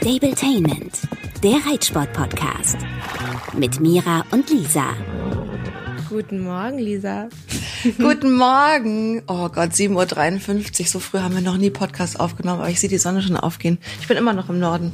Stabletainment, der Reitsport-Podcast. Mit Mira und Lisa. Guten Morgen, Lisa. Guten Morgen. Oh Gott, 7.53 Uhr. So früh haben wir noch nie Podcast aufgenommen, aber ich sehe die Sonne schon aufgehen. Ich bin immer noch im Norden.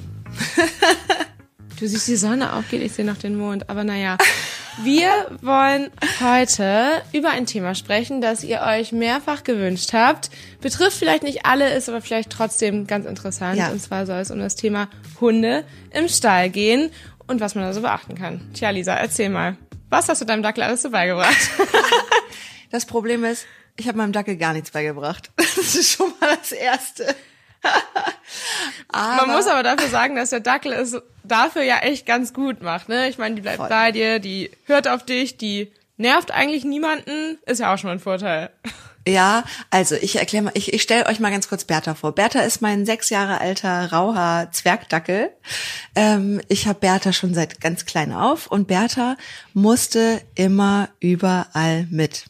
Du siehst die Sonne aufgehen, ich sehe noch den Mond. Aber naja, wir wollen heute über ein Thema sprechen, das ihr euch mehrfach gewünscht habt. Betrifft vielleicht nicht alle, ist aber vielleicht trotzdem ganz interessant. Ja. Und zwar soll es um das Thema Hunde im Stall gehen und was man da so beachten kann. Tja, Lisa, erzähl mal. Was hast du deinem Dackel alles so beigebracht? Das Problem ist, ich habe meinem Dackel gar nichts beigebracht. Das ist schon mal das Erste. Man muss aber dafür sagen, dass der Dackel es dafür ja echt ganz gut macht. Ne? Ich meine, die bleibt Voll. bei dir, die hört auf dich, die nervt eigentlich niemanden. Ist ja auch schon mal ein Vorteil. Ja, also ich erkläre mal, ich, ich stelle euch mal ganz kurz Bertha vor. Bertha ist mein sechs Jahre alter rauher Zwergdackel. Ähm, ich habe Bertha schon seit ganz klein auf und Bertha musste immer überall mit.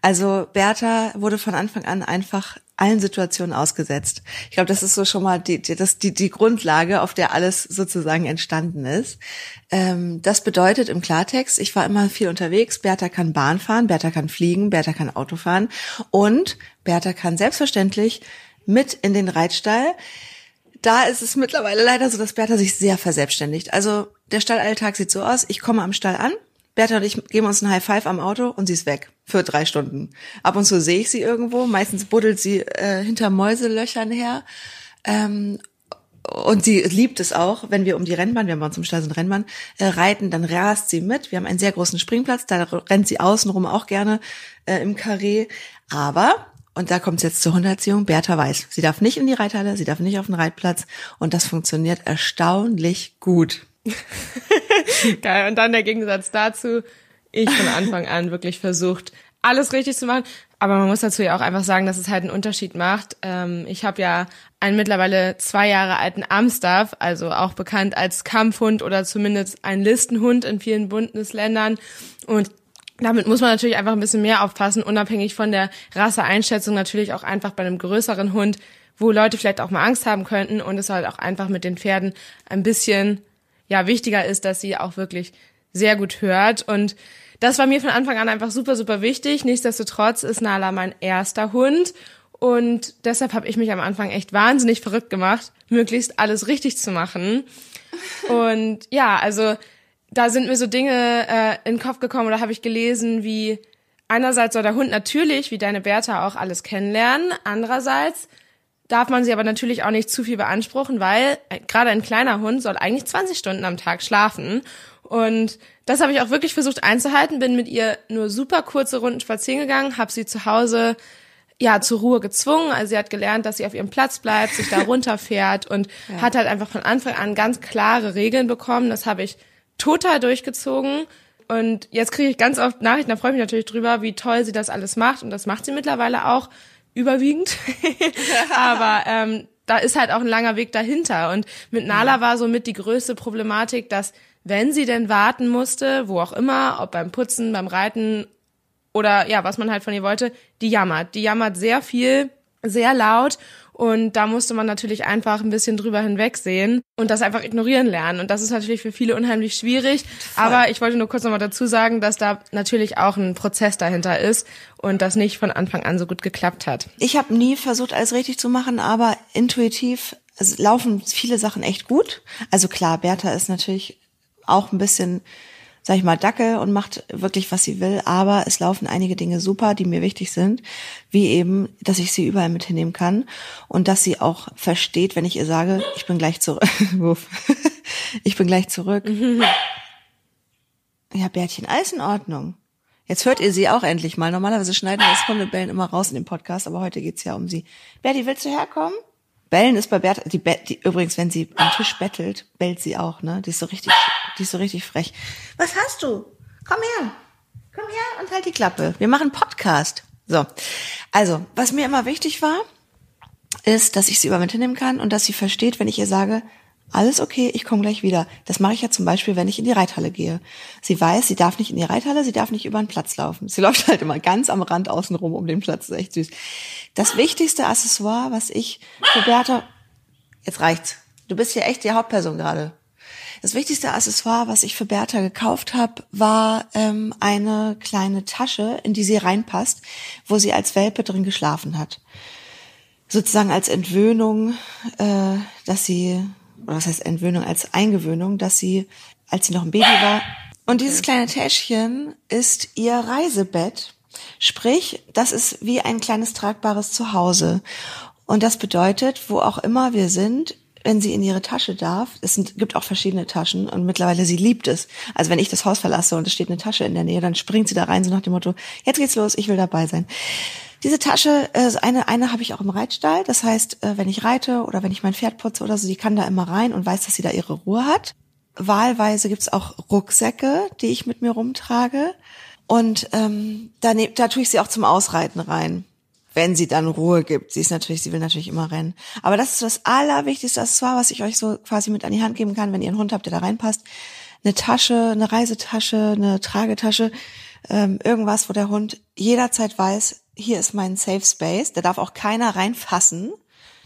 Also Bertha wurde von Anfang an einfach allen Situationen ausgesetzt. Ich glaube, das ist so schon mal die, die, das, die, die Grundlage, auf der alles sozusagen entstanden ist. Ähm, das bedeutet im Klartext, ich war immer viel unterwegs. Bertha kann Bahn fahren, Bertha kann fliegen, Bertha kann Auto fahren und Bertha kann selbstverständlich mit in den Reitstall. Da ist es mittlerweile leider so, dass Bertha sich sehr verselbstständigt. Also der Stallalltag sieht so aus, ich komme am Stall an, Bertha und ich geben uns einen High Five am Auto und sie ist weg für drei Stunden. Ab und zu sehe ich sie irgendwo, meistens buddelt sie äh, hinter Mäuselöchern her. Ähm, und sie liebt es auch, wenn wir um die Rennbahn, wir haben bei uns im Stall so Rennbahn, äh, reiten, dann rast sie mit. Wir haben einen sehr großen Springplatz, da rennt sie außenrum auch gerne äh, im Karree. Aber, und da kommt es jetzt zur Hunderziehung, Bertha weiß, sie darf nicht in die Reithalle, sie darf nicht auf den Reitplatz und das funktioniert erstaunlich gut. Geil. Und dann der Gegensatz dazu. Ich von Anfang an wirklich versucht, alles richtig zu machen. Aber man muss dazu ja auch einfach sagen, dass es halt einen Unterschied macht. Ähm, ich habe ja einen mittlerweile zwei Jahre alten Amstaff, also auch bekannt als Kampfhund oder zumindest ein Listenhund in vielen Bundesländern. Und damit muss man natürlich einfach ein bisschen mehr aufpassen, unabhängig von der Rasseeinschätzung natürlich auch einfach bei einem größeren Hund, wo Leute vielleicht auch mal Angst haben könnten und es halt auch einfach mit den Pferden ein bisschen ja wichtiger ist, dass sie auch wirklich sehr gut hört und das war mir von Anfang an einfach super super wichtig. Nichtsdestotrotz ist Nala mein erster Hund und deshalb habe ich mich am Anfang echt wahnsinnig verrückt gemacht, möglichst alles richtig zu machen. Und ja, also da sind mir so Dinge äh, in den Kopf gekommen oder habe ich gelesen, wie einerseits soll der Hund natürlich, wie deine Bertha, auch alles kennenlernen. Andererseits darf man sie aber natürlich auch nicht zu viel beanspruchen, weil äh, gerade ein kleiner Hund soll eigentlich 20 Stunden am Tag schlafen. Und das habe ich auch wirklich versucht einzuhalten, bin mit ihr nur super kurze Runden spazieren gegangen, habe sie zu Hause ja zur Ruhe gezwungen. Also sie hat gelernt, dass sie auf ihrem Platz bleibt, sich da runterfährt und hat halt einfach von Anfang an ganz klare Regeln bekommen. Das habe ich total durchgezogen. Und jetzt kriege ich ganz oft Nachrichten, da freue ich mich natürlich drüber, wie toll sie das alles macht. Und das macht sie mittlerweile auch überwiegend. Aber ähm, da ist halt auch ein langer Weg dahinter. Und mit Nala war somit die größte Problematik, dass wenn sie denn warten musste, wo auch immer, ob beim Putzen, beim Reiten oder ja, was man halt von ihr wollte, die jammert. Die jammert sehr viel, sehr laut und da musste man natürlich einfach ein bisschen drüber hinwegsehen und das einfach ignorieren lernen. Und das ist natürlich für viele unheimlich schwierig. Aber ich wollte nur kurz nochmal dazu sagen, dass da natürlich auch ein Prozess dahinter ist und das nicht von Anfang an so gut geklappt hat. Ich habe nie versucht, alles richtig zu machen, aber intuitiv laufen viele Sachen echt gut. Also klar, Bertha ist natürlich auch ein bisschen, sag ich mal, Dackel und macht wirklich, was sie will, aber es laufen einige Dinge super, die mir wichtig sind, wie eben, dass ich sie überall mit hinnehmen kann und dass sie auch versteht, wenn ich ihr sage, ich bin gleich zurück. Ich bin gleich zurück. Ja, Bärtchen, alles in Ordnung. Jetzt hört ihr sie auch endlich mal. Normalerweise schneiden wir das Hundebellen immer raus in dem Podcast, aber heute geht's ja um sie. Berti, willst du herkommen? Bellen ist bei Bertha, die, Be- die übrigens, wenn sie am Tisch bettelt, bellt sie auch, ne? Die ist so richtig, die ist so richtig frech. Was hast du? Komm her. Komm her und halt die Klappe. Wir machen Podcast. So. Also, was mir immer wichtig war, ist, dass ich sie über mit hinnehmen kann und dass sie versteht, wenn ich ihr sage, alles okay, ich komme gleich wieder. Das mache ich ja zum Beispiel, wenn ich in die Reithalle gehe. Sie weiß, sie darf nicht in die Reithalle, sie darf nicht über den Platz laufen. Sie läuft halt immer ganz am Rand außenrum um den Platz. Das ist echt süß. Das wichtigste Accessoire, was ich für Bertha, jetzt reicht's. Du bist hier echt die Hauptperson gerade. Das wichtigste Accessoire, was ich für Bertha gekauft habe, war ähm, eine kleine Tasche, in die sie reinpasst, wo sie als Welpe drin geschlafen hat. Sozusagen als Entwöhnung, äh, dass sie, oder was heißt Entwöhnung, als Eingewöhnung, dass sie, als sie noch ein Baby war. Und dieses kleine Täschchen ist ihr Reisebett. Sprich, das ist wie ein kleines tragbares Zuhause. Und das bedeutet, wo auch immer wir sind, wenn sie in ihre Tasche darf, es sind, gibt auch verschiedene Taschen und mittlerweile sie liebt es. Also wenn ich das Haus verlasse und es steht eine Tasche in der Nähe, dann springt sie da rein, so nach dem Motto, jetzt geht's los, ich will dabei sein. Diese Tasche, äh, eine, eine habe ich auch im Reitstall. Das heißt, äh, wenn ich reite oder wenn ich mein Pferd putze oder so, die kann da immer rein und weiß, dass sie da ihre Ruhe hat. Wahlweise gibt's auch Rucksäcke, die ich mit mir rumtrage. Und ähm, da, ne, da tue ich sie auch zum Ausreiten rein wenn sie dann Ruhe gibt. Sie ist natürlich, sie will natürlich immer rennen. Aber das ist das allerwichtigste Accessoire, was ich euch so quasi mit an die Hand geben kann, wenn ihr einen Hund habt, der da reinpasst. Eine Tasche, eine Reisetasche, eine Tragetasche, ähm, irgendwas, wo der Hund jederzeit weiß, hier ist mein Safe Space. Da darf auch keiner reinfassen.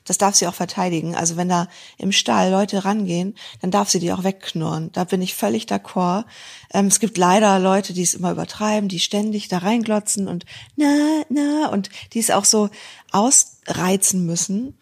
Das darf sie auch verteidigen. Also wenn da im Stall Leute rangehen, dann darf sie die auch wegknurren. Da bin ich völlig d'accord. Ähm, es gibt leider Leute, die es immer übertreiben, die ständig da reinglotzen und na, na, und die es auch so ausreizen müssen.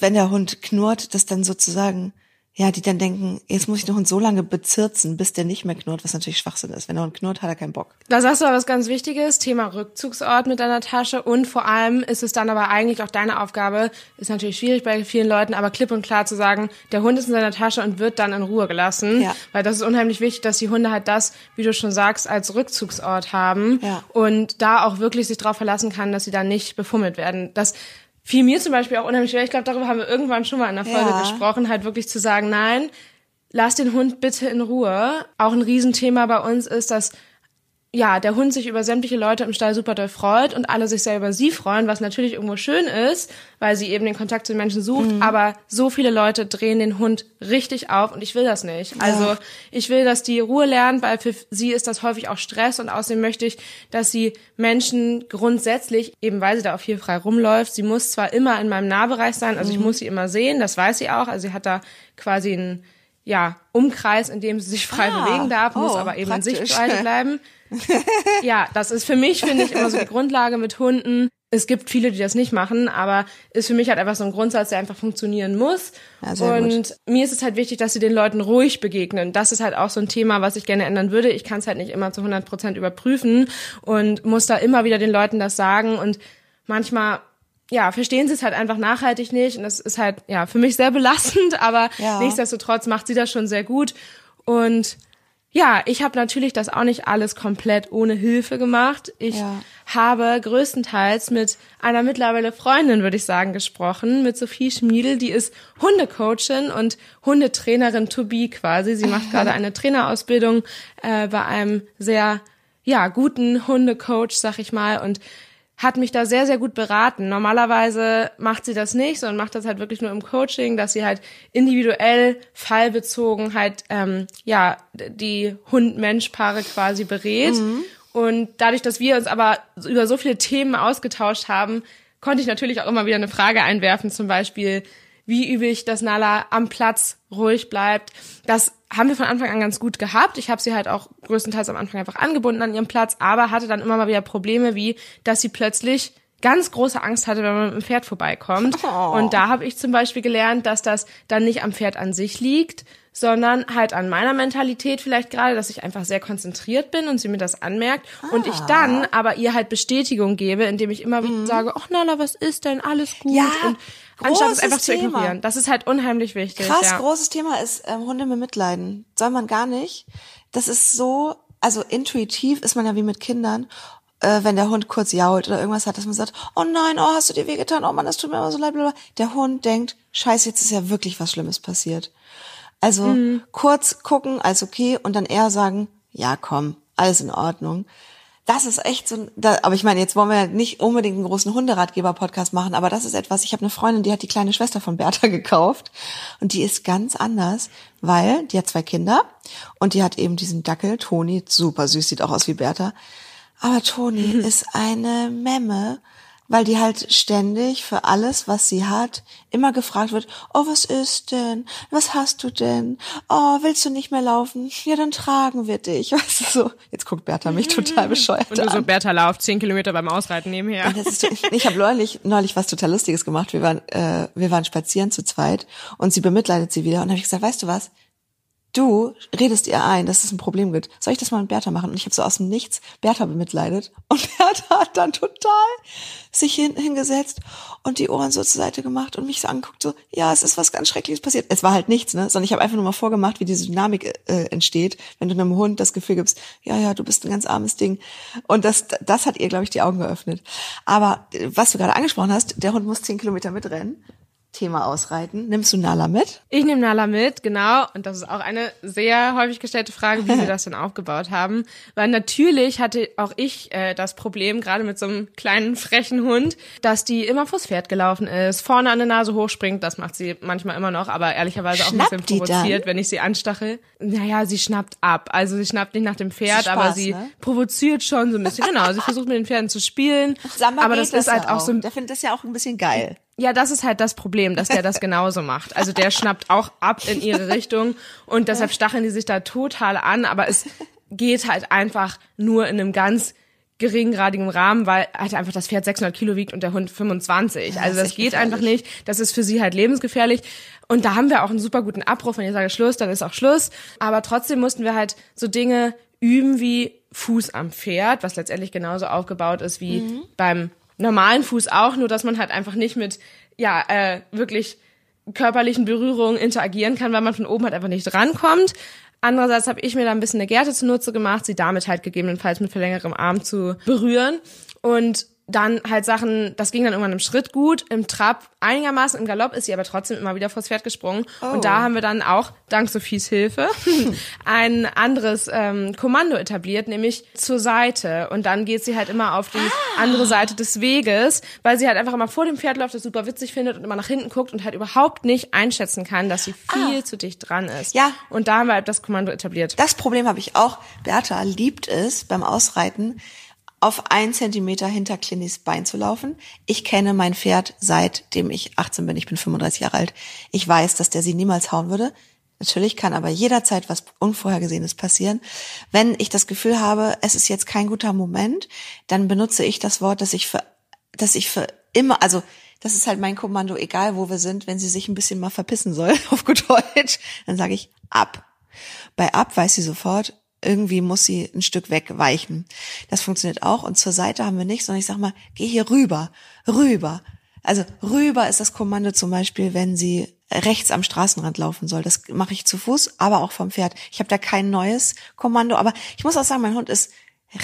Wenn der Hund knurrt, das dann sozusagen ja, die dann denken, jetzt muss ich Hund so lange bezirzen, bis der nicht mehr knurrt, was natürlich Schwachsinn ist. Wenn der Hund knurrt, hat er keinen Bock. Da sagst du aber was ganz Wichtiges, Thema Rückzugsort mit deiner Tasche und vor allem ist es dann aber eigentlich auch deine Aufgabe, ist natürlich schwierig bei vielen Leuten, aber klipp und klar zu sagen, der Hund ist in seiner Tasche und wird dann in Ruhe gelassen, ja. weil das ist unheimlich wichtig, dass die Hunde halt das, wie du schon sagst, als Rückzugsort haben ja. und da auch wirklich sich darauf verlassen kann, dass sie da nicht befummelt werden. Das fiel mir zum Beispiel auch unheimlich schwer. Ich glaube, darüber haben wir irgendwann schon mal in der Folge ja. gesprochen, halt wirklich zu sagen, nein, lass den Hund bitte in Ruhe. Auch ein Riesenthema bei uns ist, dass ja, der Hund sich über sämtliche Leute im Stall super doll freut und alle sich sehr über sie freuen, was natürlich irgendwo schön ist, weil sie eben den Kontakt zu den Menschen sucht, mhm. aber so viele Leute drehen den Hund richtig auf und ich will das nicht. Ja. Also ich will, dass die Ruhe lernt, weil für sie ist das häufig auch Stress und außerdem möchte ich, dass sie Menschen grundsätzlich, eben weil sie da auch viel frei rumläuft, sie muss zwar immer in meinem Nahbereich sein, also mhm. ich muss sie immer sehen, das weiß sie auch, also sie hat da quasi einen ja, Umkreis, in dem sie sich frei ah, bewegen darf, muss oh, aber eben praktisch. in Sichtweite bleiben. ja, das ist für mich, finde ich, immer so die Grundlage mit Hunden. Es gibt viele, die das nicht machen, aber ist für mich halt einfach so ein Grundsatz, der einfach funktionieren muss. Ja, und gut. mir ist es halt wichtig, dass sie den Leuten ruhig begegnen. Das ist halt auch so ein Thema, was ich gerne ändern würde. Ich kann es halt nicht immer zu 100 Prozent überprüfen und muss da immer wieder den Leuten das sagen und manchmal ja, verstehen sie es halt einfach nachhaltig nicht und das ist halt ja für mich sehr belastend, aber ja. nichtsdestotrotz macht sie das schon sehr gut und ja, ich habe natürlich das auch nicht alles komplett ohne Hilfe gemacht. Ich ja. habe größtenteils mit einer mittlerweile Freundin, würde ich sagen, gesprochen, mit Sophie Schmiedel, die ist Hundecoachin und Hundetrainerin to be quasi. Sie macht gerade eine Trainerausbildung äh, bei einem sehr ja guten Hundecoach, sag ich mal, und hat mich da sehr, sehr gut beraten. Normalerweise macht sie das nicht, sondern macht das halt wirklich nur im Coaching, dass sie halt individuell, fallbezogen halt, ähm, ja, die Hund-Mensch-Paare quasi berät. Mhm. Und dadurch, dass wir uns aber über so viele Themen ausgetauscht haben, konnte ich natürlich auch immer wieder eine Frage einwerfen, zum Beispiel, wie übe ich, dass Nala am Platz ruhig bleibt. Das haben wir von Anfang an ganz gut gehabt. Ich habe sie halt auch größtenteils am Anfang einfach angebunden an ihrem Platz, aber hatte dann immer mal wieder Probleme, wie dass sie plötzlich ganz große Angst hatte, wenn man mit dem Pferd vorbeikommt. Oh. Und da habe ich zum Beispiel gelernt, dass das dann nicht am Pferd an sich liegt, sondern halt an meiner Mentalität vielleicht gerade, dass ich einfach sehr konzentriert bin und sie mir das anmerkt ah. und ich ah. dann aber ihr halt Bestätigung gebe, indem ich immer wieder mhm. sage, ach Nala, was ist denn, alles gut ja, und anstatt es einfach Thema. zu ignorieren. Das ist halt unheimlich wichtig. Krass, ja. großes Thema ist ähm, Hunde mit Mitleiden. Soll man gar nicht. Das ist so, also intuitiv ist man ja wie mit Kindern äh, wenn der Hund kurz jault oder irgendwas hat, dass man sagt, oh nein, oh, hast du dir wehgetan, oh Mann, das tut mir immer so leid, blablabla. Der Hund denkt, scheiße, jetzt ist ja wirklich was Schlimmes passiert. Also mhm. kurz gucken, als okay, und dann eher sagen, ja komm, alles in Ordnung. Das ist echt so, da, aber ich meine, jetzt wollen wir nicht unbedingt einen großen Hunderatgeber-Podcast machen, aber das ist etwas, ich habe eine Freundin, die hat die kleine Schwester von Bertha gekauft und die ist ganz anders, weil die hat zwei Kinder und die hat eben diesen Dackel, Toni, super süß, sieht auch aus wie Bertha, aber Toni ist eine Memme, weil die halt ständig für alles, was sie hat, immer gefragt wird, oh, was ist denn? Was hast du denn? Oh, willst du nicht mehr laufen? Ja, dann tragen wir dich. Weißt du, so. Jetzt guckt Bertha mich total bescheuert Und du so. Bertha lauf, zehn Kilometer beim Ausreiten nebenher. Ist, ich habe neulich, neulich was total Lustiges gemacht. Wir waren, äh, wir waren spazieren zu zweit und sie bemitleidet sie wieder. Und dann habe ich gesagt, weißt du was? Du redest ihr ein, dass es ein Problem gibt. Soll ich das mal mit Bertha machen? Und ich habe so aus dem Nichts Bertha bemitleidet. Und Bertha hat dann total sich hin, hingesetzt und die Ohren so zur Seite gemacht und mich so angeguckt, so, ja, es ist was ganz Schreckliches passiert. Es war halt nichts, ne? Sondern ich habe einfach nur mal vorgemacht, wie diese Dynamik äh, entsteht, wenn du einem Hund das Gefühl gibst, ja, ja, du bist ein ganz armes Ding. Und das, das hat ihr, glaube ich, die Augen geöffnet. Aber äh, was du gerade angesprochen hast, der Hund muss zehn Kilometer mitrennen. Thema Ausreiten. Nimmst du Nala mit? Ich nehme Nala mit, genau. Und das ist auch eine sehr häufig gestellte Frage, wie wir das denn aufgebaut haben. Weil natürlich hatte auch ich äh, das Problem, gerade mit so einem kleinen, frechen Hund, dass die immer vors Pferd gelaufen ist, vorne an der Nase hochspringt. Das macht sie manchmal immer noch, aber ehrlicherweise auch Schnappt ein bisschen provoziert, wenn ich sie anstachel. Naja, sie schnappt ab. Also sie schnappt nicht nach dem Pferd, Spaß, aber sie ne? provoziert schon so ein bisschen. Genau, sie versucht mit den Pferden zu spielen. Samba aber geht das ist halt ja auch so Der findet das ja auch ein bisschen geil. Ja, das ist halt das Problem, dass der das genauso macht. Also der schnappt auch ab in ihre Richtung und deshalb stacheln die sich da total an, aber es geht halt einfach nur in einem ganz geringgradigen Rahmen, weil halt einfach das Pferd 600 Kilo wiegt und der Hund 25. also das geht einfach nicht. Das ist für sie halt lebensgefährlich. Und da haben wir auch einen super guten Abruf. Wenn ich sage Schluss, dann ist auch Schluss. Aber trotzdem mussten wir halt so Dinge üben wie Fuß am Pferd, was letztendlich genauso aufgebaut ist wie Mhm. beim normalen Fuß auch, nur dass man halt einfach nicht mit, ja, äh, wirklich körperlichen Berührungen interagieren kann, weil man von oben halt einfach nicht rankommt. Andererseits habe ich mir da ein bisschen eine Gerte zunutze gemacht, sie damit halt gegebenenfalls mit verlängertem Arm zu berühren und dann halt Sachen, das ging dann irgendwann im Schritt gut, im Trab einigermaßen, im Galopp ist sie aber trotzdem immer wieder vors Pferd gesprungen. Und da haben wir dann auch, dank Sophies Hilfe, ein anderes ähm, Kommando etabliert, nämlich zur Seite. Und dann geht sie halt immer auf die andere Seite des Weges, weil sie halt einfach immer vor dem Pferd läuft, das super witzig findet und immer nach hinten guckt und halt überhaupt nicht einschätzen kann, dass sie viel zu dicht dran ist. Ja. Und da haben wir halt das Kommando etabliert. Das Problem habe ich auch. Bertha liebt es, beim Ausreiten auf einen Zentimeter hinter Clinis Bein zu laufen. Ich kenne mein Pferd seitdem ich 18 bin. Ich bin 35 Jahre alt. Ich weiß, dass der sie niemals hauen würde. Natürlich kann aber jederzeit was Unvorhergesehenes passieren. Wenn ich das Gefühl habe, es ist jetzt kein guter Moment, dann benutze ich das Wort, dass ich für, dass ich für immer, also das ist halt mein Kommando, egal wo wir sind, wenn sie sich ein bisschen mal verpissen soll, auf gut Deutsch, dann sage ich ab. Bei ab weiß sie sofort, irgendwie muss sie ein Stück wegweichen. Das funktioniert auch. Und zur Seite haben wir nicht, sondern ich sag mal, geh hier rüber, rüber. Also rüber ist das Kommando zum Beispiel, wenn sie rechts am Straßenrand laufen soll. Das mache ich zu Fuß, aber auch vom Pferd. Ich habe da kein neues Kommando, aber ich muss auch sagen, mein Hund ist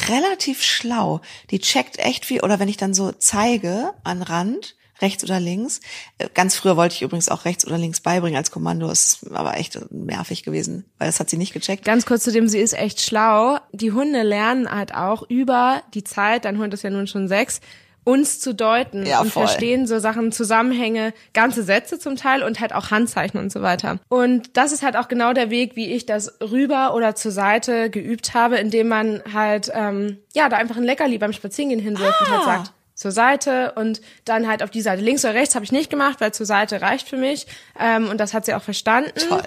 relativ schlau. Die checkt echt viel. Oder wenn ich dann so zeige an Rand, rechts oder links. Äh, Ganz früher wollte ich übrigens auch rechts oder links beibringen als Kommando. Ist aber echt nervig gewesen, weil das hat sie nicht gecheckt. Ganz kurz zu dem, sie ist echt schlau. Die Hunde lernen halt auch über die Zeit, dein Hund ist ja nun schon sechs, uns zu deuten Ja, und voll. verstehen so Sachen, Zusammenhänge, ganze Sätze zum Teil und halt auch Handzeichen und so weiter. Und das ist halt auch genau der Weg, wie ich das rüber oder zur Seite geübt habe, indem man halt, ähm, ja, da einfach ein Leckerli beim Spazierengehen hinwirft und halt Ah. sagt, zur Seite und dann halt auf die Seite. Links oder rechts habe ich nicht gemacht, weil zur Seite reicht für mich. Ähm, und das hat sie auch verstanden. Toll.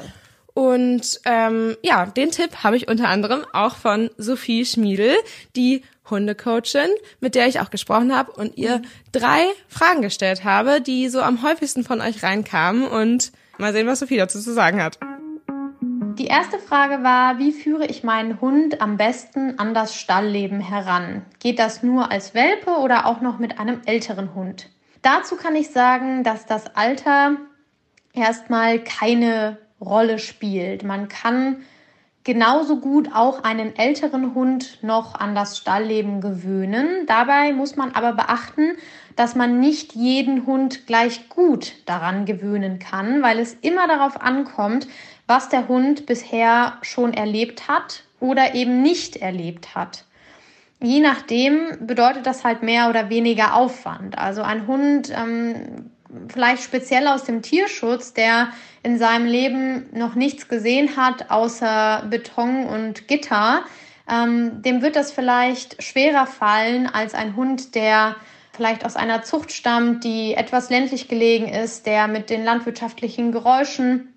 Und ähm, ja, den Tipp habe ich unter anderem auch von Sophie Schmiedel, die Hundecoachin, mit der ich auch gesprochen habe und ihr drei Fragen gestellt habe, die so am häufigsten von euch reinkamen. Und mal sehen, was Sophie dazu zu sagen hat. Die erste Frage war, wie führe ich meinen Hund am besten an das Stallleben heran? Geht das nur als Welpe oder auch noch mit einem älteren Hund? Dazu kann ich sagen, dass das Alter erstmal keine Rolle spielt. Man kann genauso gut auch einen älteren Hund noch an das Stallleben gewöhnen. Dabei muss man aber beachten, dass man nicht jeden Hund gleich gut daran gewöhnen kann, weil es immer darauf ankommt, was der Hund bisher schon erlebt hat oder eben nicht erlebt hat. Je nachdem bedeutet das halt mehr oder weniger Aufwand. Also ein Hund, ähm, vielleicht speziell aus dem Tierschutz, der in seinem Leben noch nichts gesehen hat außer Beton und Gitter, ähm, dem wird das vielleicht schwerer fallen als ein Hund, der vielleicht aus einer Zucht stammt, die etwas ländlich gelegen ist, der mit den landwirtschaftlichen Geräuschen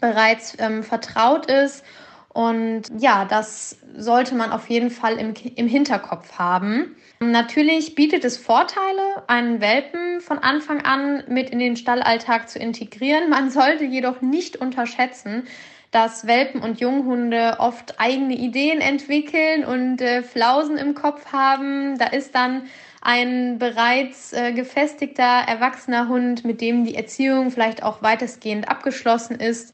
bereits ähm, vertraut ist. Und ja, das sollte man auf jeden Fall im, im Hinterkopf haben. Natürlich bietet es Vorteile, einen Welpen von Anfang an mit in den Stallalltag zu integrieren. Man sollte jedoch nicht unterschätzen, dass Welpen und Junghunde oft eigene Ideen entwickeln und äh, Flausen im Kopf haben. Da ist dann ein bereits äh, gefestigter, erwachsener Hund, mit dem die Erziehung vielleicht auch weitestgehend abgeschlossen ist,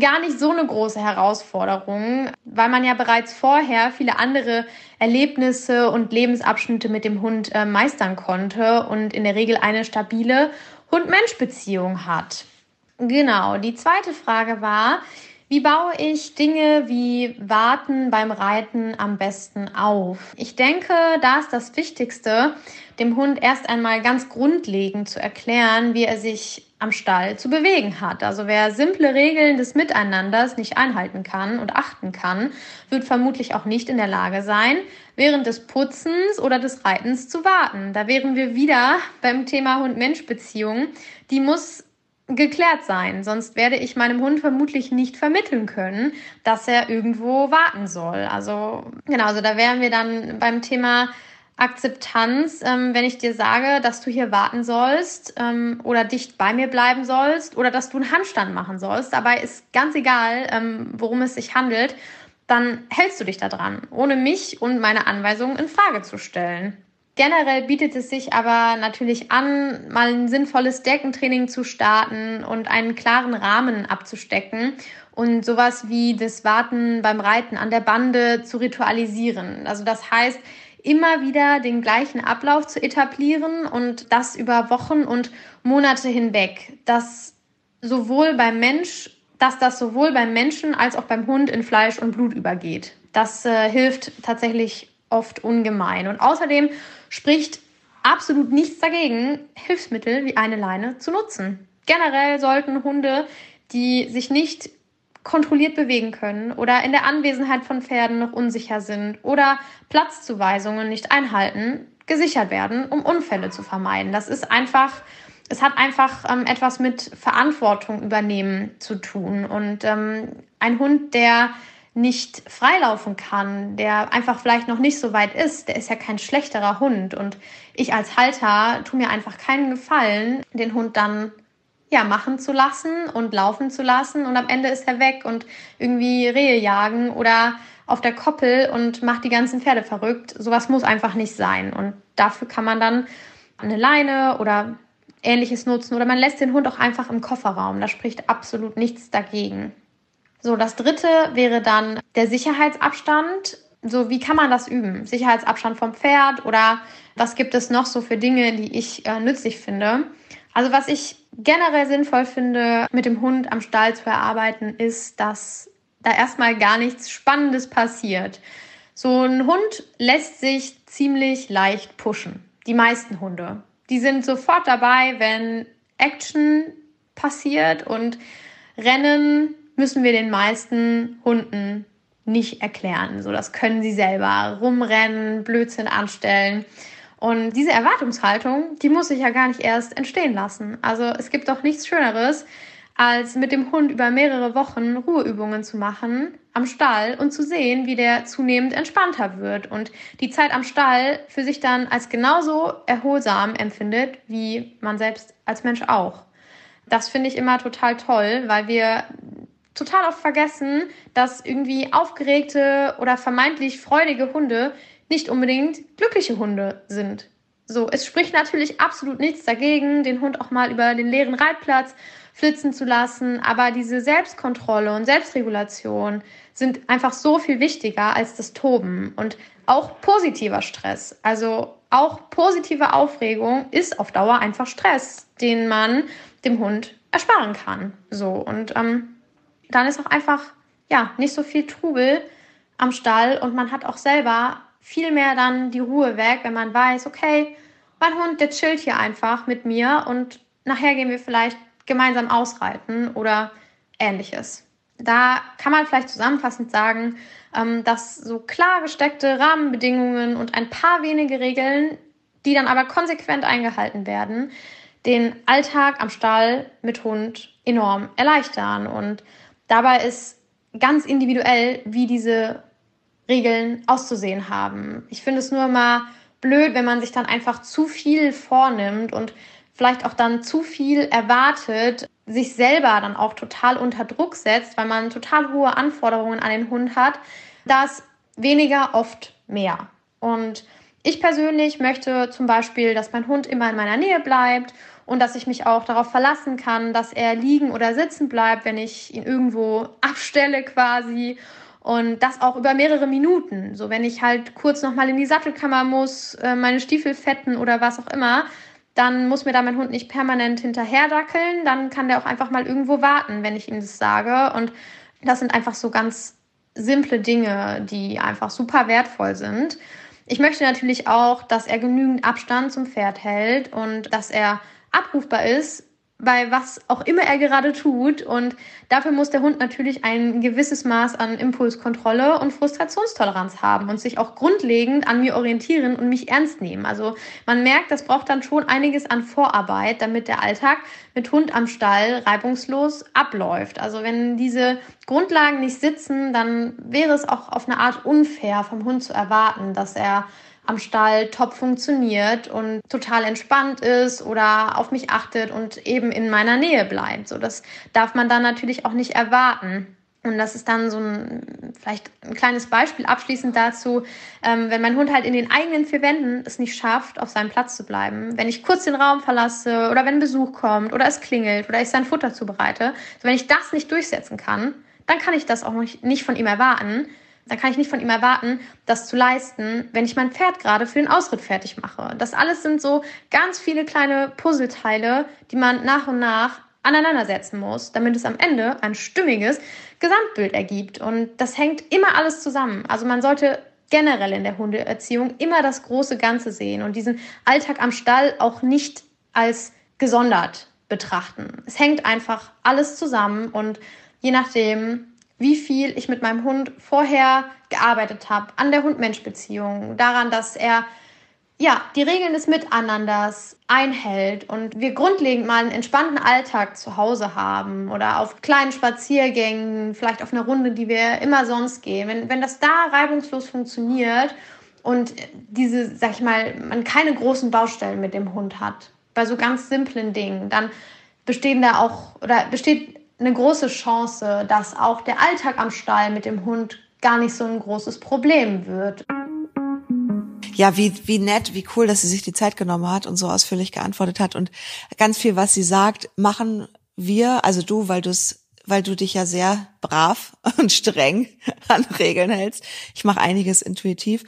gar nicht so eine große Herausforderung, weil man ja bereits vorher viele andere Erlebnisse und Lebensabschnitte mit dem Hund äh, meistern konnte und in der Regel eine stabile Hund-Mensch-Beziehung hat. Genau, die zweite Frage war, wie baue ich Dinge wie Warten beim Reiten am besten auf? Ich denke, da ist das Wichtigste, dem Hund erst einmal ganz grundlegend zu erklären, wie er sich am Stall zu bewegen hat. Also wer simple Regeln des Miteinanders nicht einhalten kann und achten kann, wird vermutlich auch nicht in der Lage sein, während des Putzens oder des Reitens zu warten. Da wären wir wieder beim Thema Hund-Mensch-Beziehung. Die muss geklärt sein. Sonst werde ich meinem Hund vermutlich nicht vermitteln können, dass er irgendwo warten soll. Also genau, also da wären wir dann beim Thema Akzeptanz, ähm, wenn ich dir sage, dass du hier warten sollst ähm, oder dicht bei mir bleiben sollst oder dass du einen Handstand machen sollst. Dabei ist ganz egal, ähm, worum es sich handelt. Dann hältst du dich da dran, ohne mich und meine Anweisungen in Frage zu stellen. Generell bietet es sich aber natürlich an, mal ein sinnvolles Deckentraining zu starten und einen klaren Rahmen abzustecken und sowas wie das Warten beim Reiten an der Bande zu ritualisieren. Also das heißt, immer wieder den gleichen Ablauf zu etablieren und das über Wochen und Monate hinweg. Dass sowohl beim Mensch, dass das sowohl beim Menschen als auch beim Hund in Fleisch und Blut übergeht. Das äh, hilft tatsächlich oft ungemein. Und außerdem spricht absolut nichts dagegen, Hilfsmittel wie eine Leine zu nutzen. Generell sollten Hunde, die sich nicht kontrolliert bewegen können oder in der Anwesenheit von Pferden noch unsicher sind oder Platzzuweisungen nicht einhalten, gesichert werden, um Unfälle zu vermeiden. Das ist einfach, es hat einfach ähm, etwas mit Verantwortung übernehmen zu tun. Und ähm, ein Hund, der nicht freilaufen kann, der einfach vielleicht noch nicht so weit ist, der ist ja kein schlechterer Hund. Und ich als Halter tue mir einfach keinen Gefallen, den Hund dann ja machen zu lassen und laufen zu lassen und am Ende ist er weg und irgendwie Rehe jagen oder auf der Koppel und macht die ganzen Pferde verrückt. Sowas muss einfach nicht sein. Und dafür kann man dann eine Leine oder ähnliches nutzen oder man lässt den Hund auch einfach im Kofferraum. Da spricht absolut nichts dagegen. So, das dritte wäre dann der Sicherheitsabstand. So, wie kann man das üben? Sicherheitsabstand vom Pferd oder was gibt es noch so für Dinge, die ich äh, nützlich finde? Also, was ich generell sinnvoll finde, mit dem Hund am Stall zu erarbeiten, ist, dass da erstmal gar nichts Spannendes passiert. So ein Hund lässt sich ziemlich leicht pushen. Die meisten Hunde. Die sind sofort dabei, wenn Action passiert und Rennen müssen wir den meisten Hunden nicht erklären. So, das können sie selber rumrennen, Blödsinn anstellen. Und diese Erwartungshaltung, die muss ich ja gar nicht erst entstehen lassen. Also es gibt doch nichts Schöneres, als mit dem Hund über mehrere Wochen Ruheübungen zu machen am Stall und zu sehen, wie der zunehmend entspannter wird und die Zeit am Stall für sich dann als genauso erholsam empfindet, wie man selbst als Mensch auch. Das finde ich immer total toll, weil wir total oft vergessen, dass irgendwie aufgeregte oder vermeintlich freudige Hunde nicht unbedingt glückliche Hunde sind. So, es spricht natürlich absolut nichts dagegen, den Hund auch mal über den leeren Reitplatz flitzen zu lassen, aber diese Selbstkontrolle und Selbstregulation sind einfach so viel wichtiger als das Toben und auch positiver Stress. Also auch positive Aufregung ist auf Dauer einfach Stress, den man dem Hund ersparen kann. So und ähm, dann ist auch einfach ja nicht so viel Trubel am Stall und man hat auch selber viel mehr dann die Ruhe weg, wenn man weiß, okay, mein Hund, der chillt hier einfach mit mir und nachher gehen wir vielleicht gemeinsam ausreiten oder ähnliches. Da kann man vielleicht zusammenfassend sagen, ähm, dass so klar gesteckte Rahmenbedingungen und ein paar wenige Regeln die dann aber konsequent eingehalten werden, den Alltag am Stall mit Hund enorm erleichtern. Und dabei ist ganz individuell, wie diese Regeln auszusehen haben. Ich finde es nur immer blöd, wenn man sich dann einfach zu viel vornimmt und vielleicht auch dann zu viel erwartet, sich selber dann auch total unter Druck setzt, weil man total hohe Anforderungen an den Hund hat, das weniger oft mehr. Und ich persönlich möchte zum Beispiel, dass mein Hund immer in meiner Nähe bleibt und dass ich mich auch darauf verlassen kann, dass er liegen oder sitzen bleibt, wenn ich ihn irgendwo abstelle quasi. Und das auch über mehrere Minuten. So, wenn ich halt kurz nochmal in die Sattelkammer muss, äh, meine Stiefel fetten oder was auch immer, dann muss mir da mein Hund nicht permanent hinterherdackeln. Dann kann der auch einfach mal irgendwo warten, wenn ich ihm das sage. Und das sind einfach so ganz simple Dinge, die einfach super wertvoll sind. Ich möchte natürlich auch, dass er genügend Abstand zum Pferd hält und dass er abrufbar ist, bei was auch immer er gerade tut. Und dafür muss der Hund natürlich ein gewisses Maß an Impulskontrolle und Frustrationstoleranz haben und sich auch grundlegend an mir orientieren und mich ernst nehmen. Also man merkt, das braucht dann schon einiges an Vorarbeit, damit der Alltag mit Hund am Stall reibungslos abläuft. Also wenn diese Grundlagen nicht sitzen, dann wäre es auch auf eine Art unfair vom Hund zu erwarten, dass er am Stall top funktioniert und total entspannt ist oder auf mich achtet und eben in meiner Nähe bleibt. So, das darf man dann natürlich auch nicht erwarten. Und das ist dann so ein, vielleicht ein kleines Beispiel abschließend dazu, ähm, wenn mein Hund halt in den eigenen vier Wänden es nicht schafft, auf seinem Platz zu bleiben, wenn ich kurz den Raum verlasse oder wenn Besuch kommt oder es klingelt oder ich sein Futter zubereite, also wenn ich das nicht durchsetzen kann, dann kann ich das auch nicht von ihm erwarten, dann kann ich nicht von ihm erwarten, das zu leisten, wenn ich mein Pferd gerade für den Ausritt fertig mache. Das alles sind so ganz viele kleine Puzzleteile, die man nach und nach aneinandersetzen muss, damit es am Ende ein stimmiges Gesamtbild ergibt. Und das hängt immer alles zusammen. Also man sollte generell in der Hundeerziehung immer das große Ganze sehen und diesen Alltag am Stall auch nicht als gesondert betrachten. Es hängt einfach alles zusammen und je nachdem, wie viel ich mit meinem Hund vorher gearbeitet habe, an der Hund-Mensch-Beziehung, daran, dass er ja, die Regeln des Miteinanders einhält und wir grundlegend mal einen entspannten Alltag zu Hause haben oder auf kleinen Spaziergängen, vielleicht auf einer Runde, die wir immer sonst gehen, wenn, wenn das da reibungslos funktioniert und diese, sag ich mal, man keine großen Baustellen mit dem Hund hat, bei so ganz simplen Dingen, dann bestehen da auch oder besteht eine große Chance, dass auch der Alltag am Stall mit dem Hund gar nicht so ein großes Problem wird. Ja, wie, wie nett, wie cool, dass sie sich die Zeit genommen hat und so ausführlich geantwortet hat. Und ganz viel, was sie sagt, machen wir, also du, weil du es weil du dich ja sehr brav und streng an Regeln hältst. Ich mache einiges intuitiv.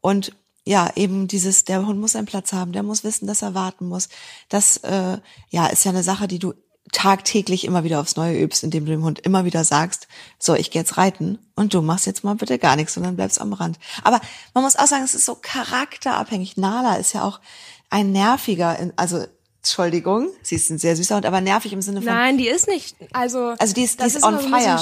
Und ja, eben dieses, der Hund muss einen Platz haben, der muss wissen, dass er warten muss. Das äh, ja ist ja eine Sache, die du tagtäglich immer wieder aufs Neue übst, indem du dem Hund immer wieder sagst, so, ich gehe jetzt reiten und du machst jetzt mal bitte gar nichts, sondern bleibst am Rand. Aber man muss auch sagen, es ist so charakterabhängig. Nala ist ja auch ein nerviger, also Entschuldigung, sie ist ein sehr süßer Hund, aber nervig im Sinne von. Nein, die ist nicht, also. Also die ist, die ist, ist on fire.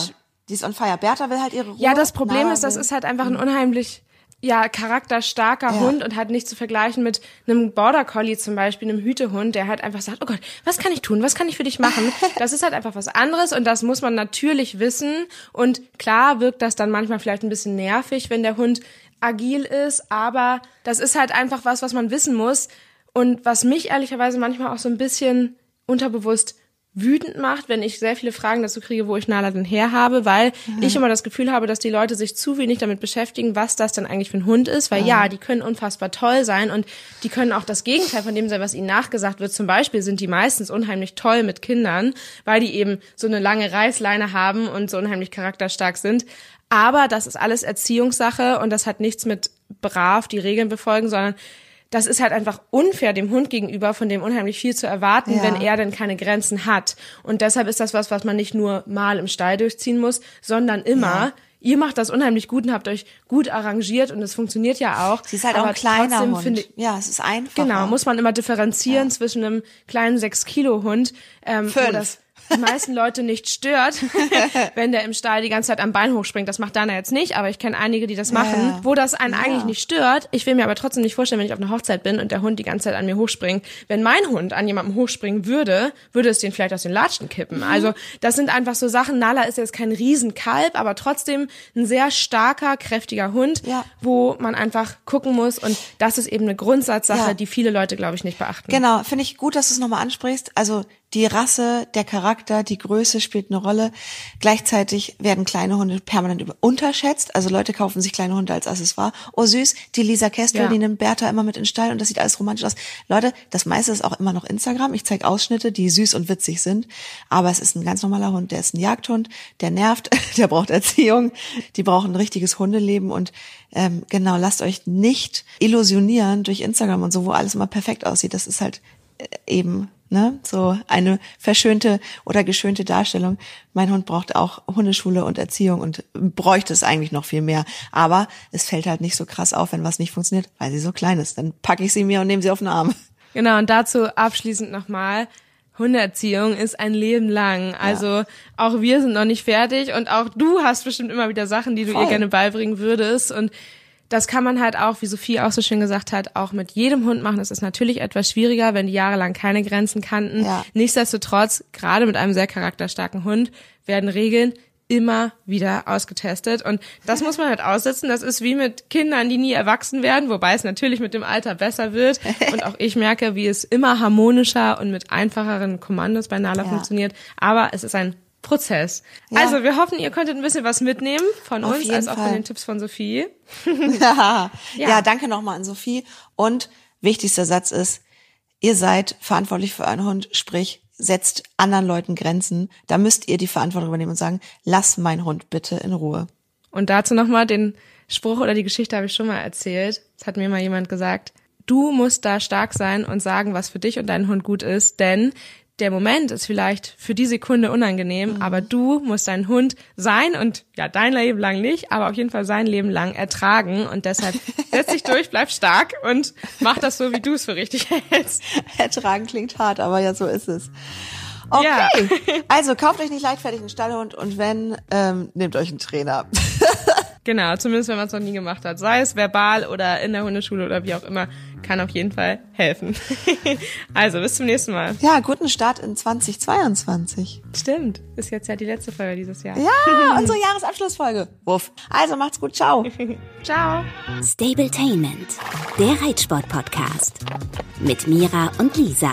Die ist on fire. Bertha will halt ihre Ruhe. Ja, das Problem Nala ist, das ist halt einfach ein unheimlich ja, charakterstarker ja. Hund und halt nicht zu vergleichen mit einem Border Collie zum Beispiel, einem Hütehund, der halt einfach sagt, oh Gott, was kann ich tun? Was kann ich für dich machen? Das ist halt einfach was anderes und das muss man natürlich wissen. Und klar wirkt das dann manchmal vielleicht ein bisschen nervig, wenn der Hund agil ist, aber das ist halt einfach was, was man wissen muss und was mich ehrlicherweise manchmal auch so ein bisschen unterbewusst wütend macht, wenn ich sehr viele Fragen dazu kriege, wo ich Nala denn her habe, weil mhm. ich immer das Gefühl habe, dass die Leute sich zu wenig damit beschäftigen, was das denn eigentlich für ein Hund ist, weil ja, ja die können unfassbar toll sein und die können auch das Gegenteil von dem sein, was ihnen nachgesagt wird. Zum Beispiel sind die meistens unheimlich toll mit Kindern, weil die eben so eine lange Reißleine haben und so unheimlich charakterstark sind. Aber das ist alles Erziehungssache und das hat nichts mit brav die Regeln befolgen, sondern das ist halt einfach unfair dem Hund gegenüber, von dem unheimlich viel zu erwarten, ja. wenn er denn keine Grenzen hat. Und deshalb ist das was, was man nicht nur mal im Stall durchziehen muss, sondern immer. Ja. Ihr macht das unheimlich gut und habt euch gut arrangiert und es funktioniert ja auch. Sie ist halt auch ein kleiner Hund. Finde, ja, es ist einfach. Genau, muss man immer differenzieren ja. zwischen einem kleinen sechs Kilo Hund. Ähm, Fünf. Die meisten Leute nicht stört, wenn der im Stall die ganze Zeit am Bein hochspringt. Das macht Dana jetzt nicht, aber ich kenne einige, die das machen, Ja. wo das einen Ja. eigentlich nicht stört. Ich will mir aber trotzdem nicht vorstellen, wenn ich auf einer Hochzeit bin und der Hund die ganze Zeit an mir hochspringt. Wenn mein Hund an jemandem hochspringen würde, würde es den vielleicht aus den Latschen kippen. Mhm. Also das sind einfach so Sachen. Nala ist jetzt kein Riesenkalb, aber trotzdem ein sehr starker, kräftiger Hund, Ja. wo man einfach gucken muss. Und das ist eben eine Grundsatzsache, die viele Leute, glaube ich, nicht beachten. Genau, finde ich gut, dass du es nochmal ansprichst. Also die Rasse, der Charakter, die Größe spielt eine Rolle. Gleichzeitig werden kleine Hunde permanent unterschätzt. Also Leute kaufen sich kleine Hunde als Accessoire. Oh süß, die Lisa Kestel, Ja. die nimmt Bertha immer mit in den Stall und das sieht alles romantisch aus. Leute, das meiste ist auch immer noch Instagram. Ich zeige Ausschnitte, die süß und witzig sind. Aber es ist ein ganz normaler Hund. Der ist ein Jagdhund, der nervt, der braucht Erziehung, die brauchen ein richtiges Hundeleben und ähm, genau, lasst euch nicht illusionieren durch Instagram und so, wo alles immer perfekt aussieht. Das ist halt äh, eben ne so eine verschönte oder geschönte Darstellung. Mein Hund braucht auch Hundeschule und Erziehung und bräuchte es eigentlich noch viel mehr. Aber es fällt halt nicht so krass auf, wenn was nicht funktioniert, weil sie so klein ist. Dann packe ich sie mir und nehme sie auf den Arm. Genau, und dazu abschließend nochmal. Hundeerziehung ist ein Leben lang. Also auch wir sind noch nicht fertig und auch du hast bestimmt immer wieder Sachen, die du Voll. ihr gerne beibringen würdest. Und das kann man halt auch, wie Sophie auch so schön gesagt hat, auch mit jedem Hund machen. Es ist natürlich etwas schwieriger, wenn die jahrelang keine Grenzen kannten. Ja. Nichtsdestotrotz, gerade mit einem sehr charakterstarken Hund, werden Regeln immer wieder ausgetestet. Und das muss man halt aussetzen. Das ist wie mit Kindern, die nie erwachsen werden, wobei es natürlich mit dem Alter besser wird. Und auch ich merke, wie es immer harmonischer und mit einfacheren Kommandos bei Nala Ja. funktioniert. Aber es ist ein Prozess. Ja. Also wir hoffen, ihr konntet ein bisschen was mitnehmen von Auf uns, als auch Fall. von den Tipps von Sophie. ja. ja, danke nochmal an Sophie. Und wichtigster Satz ist, ihr seid verantwortlich für euren Hund, sprich, setzt anderen Leuten Grenzen. Da müsst ihr die Verantwortung übernehmen und sagen, lass meinen Hund bitte in Ruhe. Und dazu nochmal den Spruch oder die Geschichte habe ich schon mal erzählt. Das hat mir mal jemand gesagt. Du musst da stark sein und sagen, was für dich und deinen Hund gut ist, denn der Moment ist vielleicht für die Sekunde unangenehm, Mhm. aber du musst deinen Hund sein und ja, dein Leben lang nicht, aber auf jeden Fall sein Leben lang ertragen und deshalb setz dich durch, bleib stark und mach das so, wie du es für richtig hältst. Ertragen klingt hart, aber ja, so ist es. Okay, Ja. also kauft euch nicht leichtfertig einen Stallhund und wenn, ähm, nehmt euch einen Trainer. Genau, zumindest wenn man es noch nie gemacht hat. Sei es verbal oder in der Hundeschule oder wie auch immer, kann auf jeden Fall helfen. also, bis zum nächsten Mal. Ja, guten Start in 2022. Stimmt, ist jetzt ja die letzte Folge dieses Jahr. Ja, unsere Jahresabschlussfolge. Wuff. Also macht's gut, ciao. Ciao. Stabletainment, der Reitsport-Podcast. Mit Mira und Lisa.